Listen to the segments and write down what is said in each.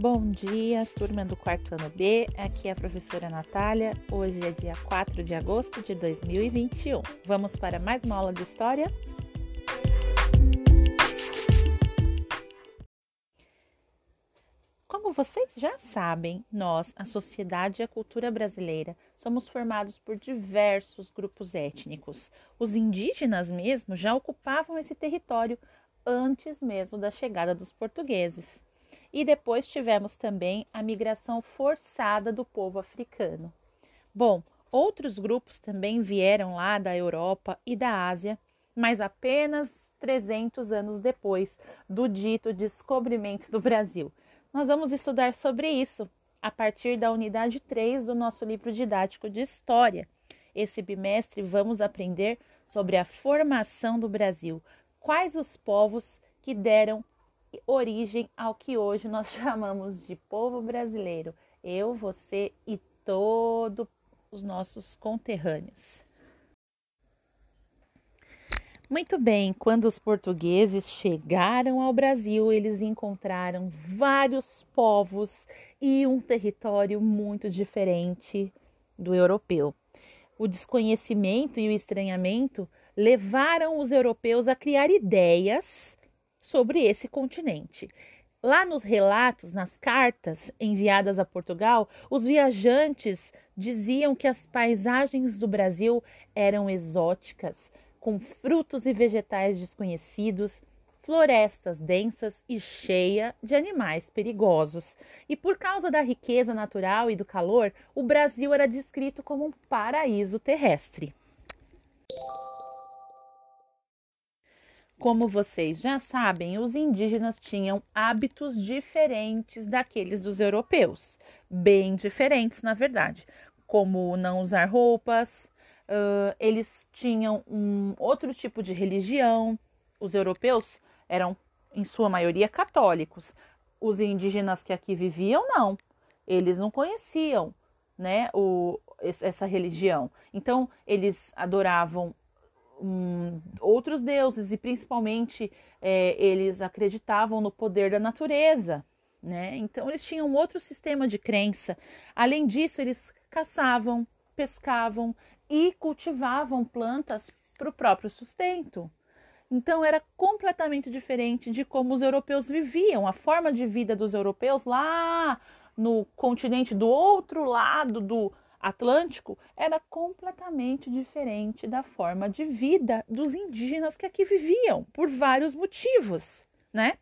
Bom dia, turma do quarto ano B. Aqui é a professora Natália. Hoje é dia 4 de agosto de 2021. Vamos para mais uma aula de história? Como vocês já sabem, nós, a sociedade e a cultura brasileira, somos formados por diversos grupos étnicos. Os indígenas mesmo já ocupavam esse território antes mesmo da chegada dos portugueses. E depois tivemos também a migração forçada do povo africano. Bom, outros grupos também vieram lá da Europa e da Ásia, mas apenas 300 anos depois do dito descobrimento do Brasil. Nós vamos estudar sobre isso a partir da unidade 3 do nosso livro didático de História. Esse bimestre vamos aprender sobre a formação do Brasil, quais os povos que deram origem ao que hoje nós chamamos de povo brasileiro. Eu, você e todos os nossos conterrâneos. Muito bem, quando os portugueses chegaram ao Brasil, eles encontraram vários povos e um território muito diferente do europeu. O desconhecimento e o estranhamento levaram os europeus a criar ideias sobre esse continente. Lá nos relatos, nas cartas enviadas a Portugal, os viajantes diziam que as paisagens do Brasil eram exóticas, com frutos e vegetais desconhecidos, florestas densas e cheia de animais perigosos. E por causa da riqueza natural e do calor, o Brasil era descrito como um paraíso terrestre. Como vocês já sabem, os indígenas tinham hábitos diferentes daqueles dos europeus, bem diferentes, na verdade, como não usar roupas, uh, eles tinham um outro tipo de religião. Os europeus eram, em sua maioria, católicos. Os indígenas que aqui viviam, não. Eles não conheciam né, o, essa religião. Então, eles adoravam um, outros deuses e principalmente é, eles acreditavam no poder da natureza, né? Então eles tinham outro sistema de crença. Além disso, eles caçavam, pescavam e cultivavam plantas para o próprio sustento. Então era completamente diferente de como os europeus viviam. A forma de vida dos europeus lá no continente do outro lado do Atlântico era completamente diferente da forma de vida dos indígenas que aqui viviam, por vários motivos, né?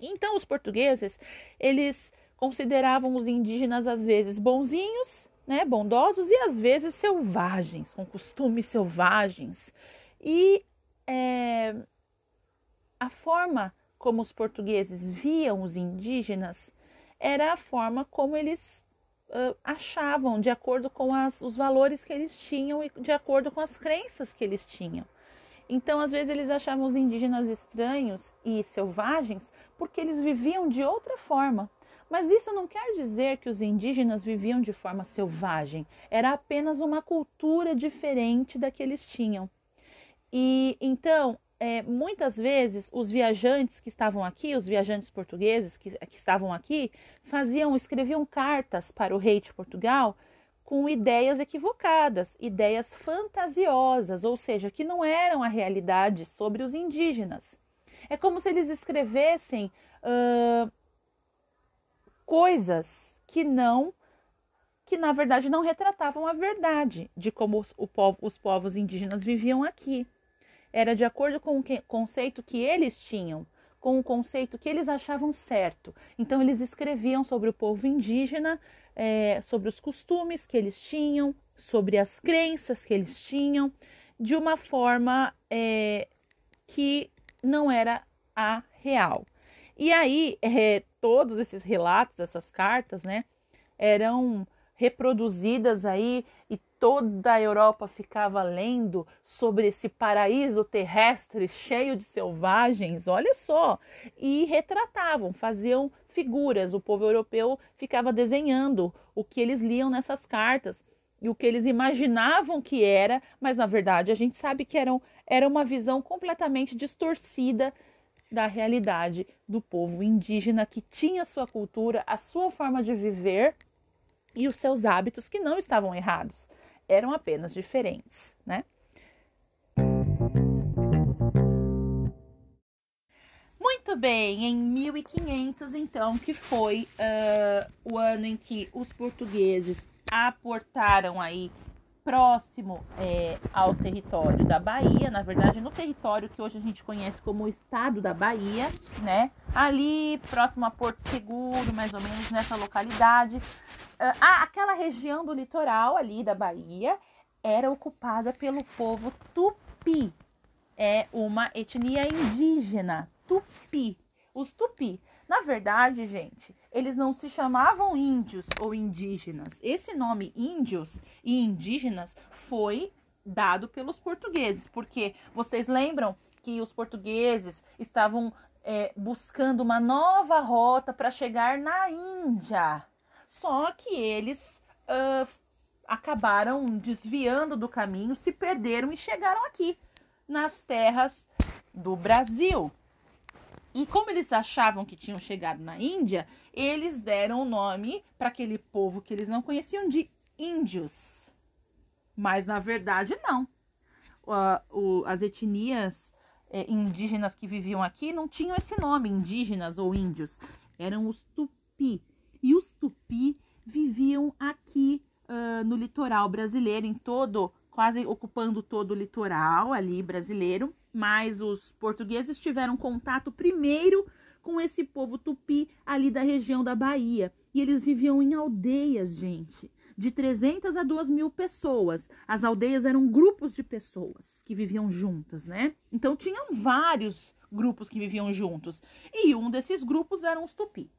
Então os portugueses, eles consideravam os indígenas às vezes bonzinhos, né, bondosos e às vezes selvagens, com costumes selvagens. E é, a forma como os portugueses viam os indígenas era a forma como eles uh, achavam, de acordo com as, os valores que eles tinham e de acordo com as crenças que eles tinham. Então, às vezes, eles achavam os indígenas estranhos e selvagens porque eles viviam de outra forma. Mas isso não quer dizer que os indígenas viviam de forma selvagem, era apenas uma cultura diferente da que eles tinham. E então, é, muitas vezes os viajantes que estavam aqui, os viajantes portugueses que, que estavam aqui, faziam, escreviam cartas para o rei de Portugal com ideias equivocadas, ideias fantasiosas, ou seja, que não eram a realidade sobre os indígenas. É como se eles escrevessem uh, coisas que não, que na verdade não retratavam a verdade de como os, povo, os povos indígenas viviam aqui era de acordo com o conceito que eles tinham, com o conceito que eles achavam certo. Então, eles escreviam sobre o povo indígena, é, sobre os costumes que eles tinham, sobre as crenças que eles tinham, de uma forma é, que não era a real. E aí, é, todos esses relatos, essas cartas, né, eram reproduzidas aí e toda a Europa ficava lendo sobre esse paraíso terrestre cheio de selvagens, olha só, e retratavam, faziam figuras. O povo europeu ficava desenhando o que eles liam nessas cartas e o que eles imaginavam que era, mas na verdade a gente sabe que eram, era uma visão completamente distorcida da realidade do povo indígena que tinha sua cultura, a sua forma de viver e os seus hábitos que não estavam errados, eram apenas diferentes, né? Muito bem, em 1500, então, que foi uh, o ano em que os portugueses aportaram aí próximo é, ao território da Bahia, na verdade, no território que hoje a gente conhece como o estado da Bahia, né? Ali próximo a Porto Seguro, mais ou menos nessa localidade. Ah, aquela região do litoral ali da Bahia era ocupada pelo povo tupi. É uma etnia indígena, tupi. Os tupi. Na verdade, gente, eles não se chamavam índios ou indígenas. Esse nome índios e indígenas foi dado pelos portugueses, porque vocês lembram que os portugueses estavam é, buscando uma nova rota para chegar na Índia. Só que eles uh, acabaram desviando do caminho, se perderam e chegaram aqui, nas terras do Brasil. E como eles achavam que tinham chegado na Índia, eles deram o nome para aquele povo que eles não conheciam de índios. Mas na verdade não. O, as etnias é, indígenas que viviam aqui não tinham esse nome, indígenas ou índios. Eram os tupi. E os tupi viviam aqui uh, no litoral brasileiro, em todo, quase ocupando todo o litoral ali brasileiro mas os portugueses tiveram contato primeiro com esse povo tupi ali da região da Bahia. E eles viviam em aldeias, gente, de 300 a 2 mil pessoas. As aldeias eram grupos de pessoas que viviam juntas, né? Então tinham vários grupos que viviam juntos. E um desses grupos eram os tupi.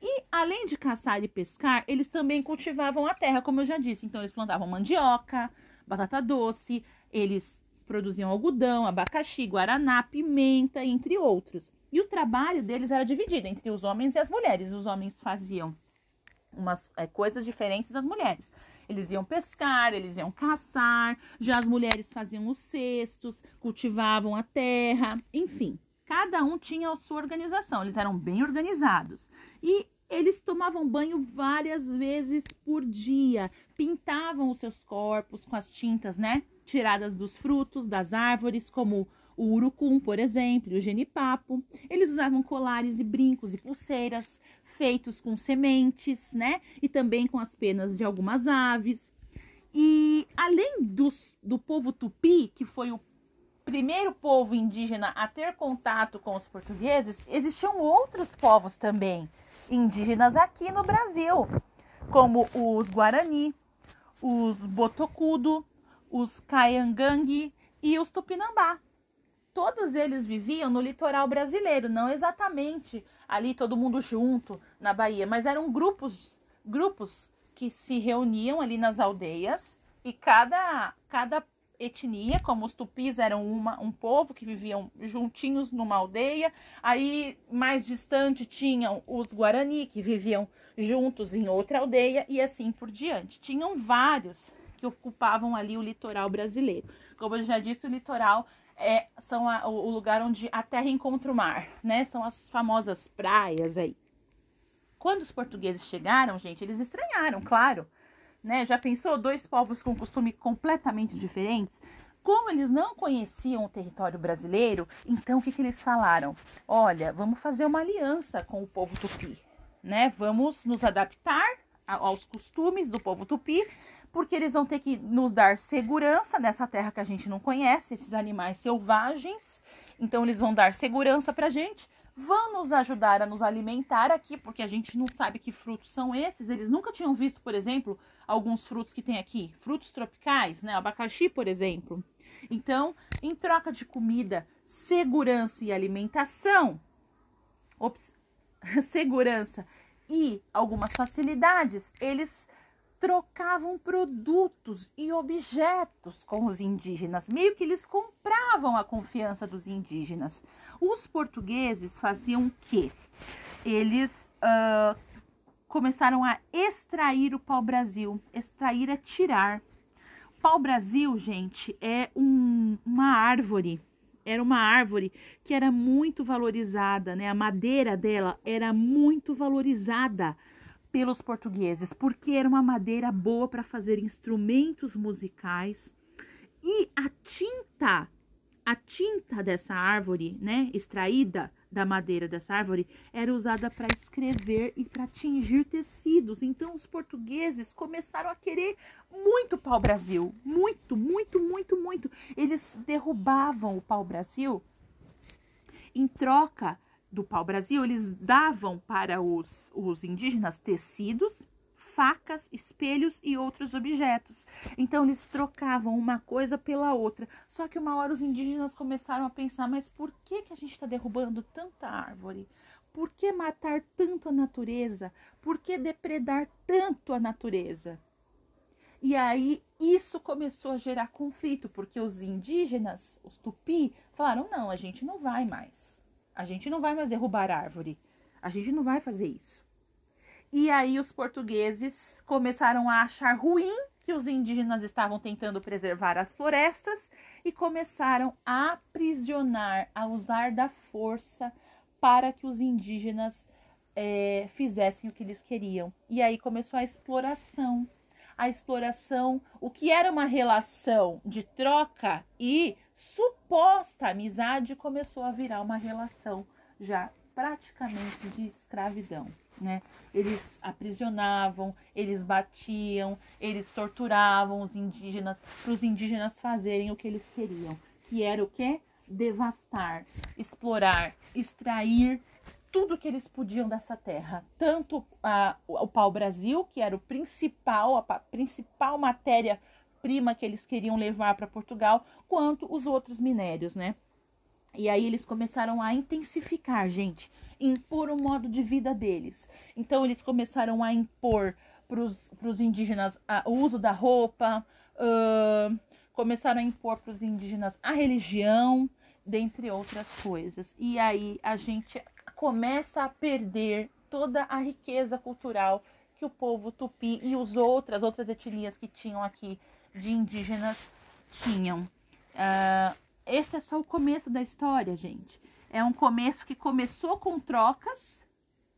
E além de caçar e pescar, eles também cultivavam a terra, como eu já disse. Então eles plantavam mandioca, batata doce, eles produziam algodão, abacaxi, guaraná, pimenta, entre outros. E o trabalho deles era dividido entre os homens e as mulheres. Os homens faziam umas é, coisas diferentes das mulheres. Eles iam pescar, eles iam caçar, já as mulheres faziam os cestos, cultivavam a terra, enfim. Cada um tinha a sua organização, eles eram bem organizados. E eles tomavam banho várias vezes por dia, pintavam os seus corpos com as tintas, né? tiradas dos frutos das árvores, como o urucum, por exemplo, o genipapo. Eles usavam colares e brincos e pulseiras feitos com sementes, né? E também com as penas de algumas aves. E além dos, do povo tupi, que foi o primeiro povo indígena a ter contato com os portugueses, existiam outros povos também indígenas aqui no Brasil, como os Guarani, os Botocudo, os Caiangangue e os Tupinambá. Todos eles viviam no litoral brasileiro, não exatamente ali todo mundo junto na Bahia, mas eram grupos, grupos que se reuniam ali nas aldeias e cada cada etnia, como os tupis eram uma, um povo que viviam juntinhos numa aldeia, aí mais distante tinham os guarani que viviam juntos em outra aldeia e assim por diante. Tinham vários que ocupavam ali o litoral brasileiro. Como eu já disse, o litoral é são a, o lugar onde a terra encontra o mar, né? São as famosas praias aí. Quando os portugueses chegaram, gente, eles estranharam, claro, né? Já pensou dois povos com costume completamente diferentes? Como eles não conheciam o território brasileiro, então o que, que eles falaram? Olha, vamos fazer uma aliança com o povo tupi, né? Vamos nos adaptar aos costumes do povo tupi porque eles vão ter que nos dar segurança nessa terra que a gente não conhece, esses animais selvagens. Então, eles vão dar segurança para a gente, vão nos ajudar a nos alimentar aqui, porque a gente não sabe que frutos são esses. Eles nunca tinham visto, por exemplo, alguns frutos que tem aqui, frutos tropicais, né? Abacaxi, por exemplo. Então, em troca de comida, segurança e alimentação, segurança e algumas facilidades, eles trocavam produtos e objetos com os indígenas, meio que eles compravam a confiança dos indígenas. Os portugueses faziam o quê? Eles uh, começaram a extrair o pau-brasil. Extrair é tirar. Pau-brasil, gente, é um, uma árvore era uma árvore que era muito valorizada, né? A madeira dela era muito valorizada pelos portugueses, porque era uma madeira boa para fazer instrumentos musicais. E a tinta, a tinta dessa árvore, né, extraída da madeira dessa árvore, era usada para escrever e para tingir tecidos. Então os portugueses começaram a querer muito pau-brasil, muito, muito, muito, muito. Eles derrubavam o pau-brasil em troca do pau-brasil, eles davam para os, os indígenas tecidos, facas, espelhos e outros objetos. Então eles trocavam uma coisa pela outra. Só que uma hora os indígenas começaram a pensar: mas por que, que a gente está derrubando tanta árvore? Por que matar tanto a natureza? Por que depredar tanto a natureza? E aí isso começou a gerar conflito, porque os indígenas, os tupi, falaram: não, a gente não vai mais. A gente não vai mais derrubar árvore. A gente não vai fazer isso. E aí os portugueses começaram a achar ruim que os indígenas estavam tentando preservar as florestas e começaram a aprisionar, a usar da força para que os indígenas é, fizessem o que eles queriam. E aí começou a exploração. A exploração, o que era uma relação de troca e suposta amizade começou a virar uma relação já praticamente de escravidão. Né? Eles aprisionavam, eles batiam, eles torturavam os indígenas para os indígenas fazerem o que eles queriam, que era o que? Devastar, explorar, extrair tudo que eles podiam dessa terra, tanto a, o pau-brasil, que era o principal, a principal matéria prima que eles queriam levar para Portugal, quanto os outros minérios, né? E aí eles começaram a intensificar, gente, impor o modo de vida deles. Então eles começaram a impor para os indígenas a, o uso da roupa, uh, começaram a impor para os indígenas a religião, dentre outras coisas. E aí a gente começa a perder toda a riqueza cultural que o povo tupi e os outras outras etnias que tinham aqui de indígenas tinham. Uh, esse é só o começo da história, gente. É um começo que começou com trocas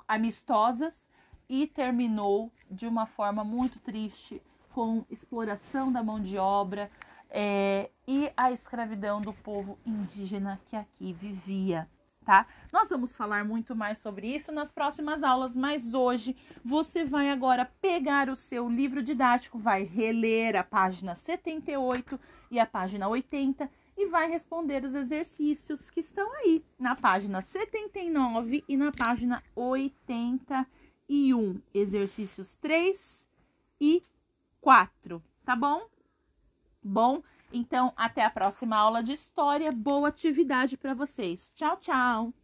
amistosas e terminou de uma forma muito triste com exploração da mão de obra é, e a escravidão do povo indígena que aqui vivia tá? Nós vamos falar muito mais sobre isso nas próximas aulas, mas hoje você vai agora pegar o seu livro didático, vai reler a página 78 e a página 80 e vai responder os exercícios que estão aí na página 79 e na página 81, exercícios 3 e 4, tá bom? Bom, então, até a próxima aula de história. Boa atividade para vocês. Tchau, tchau!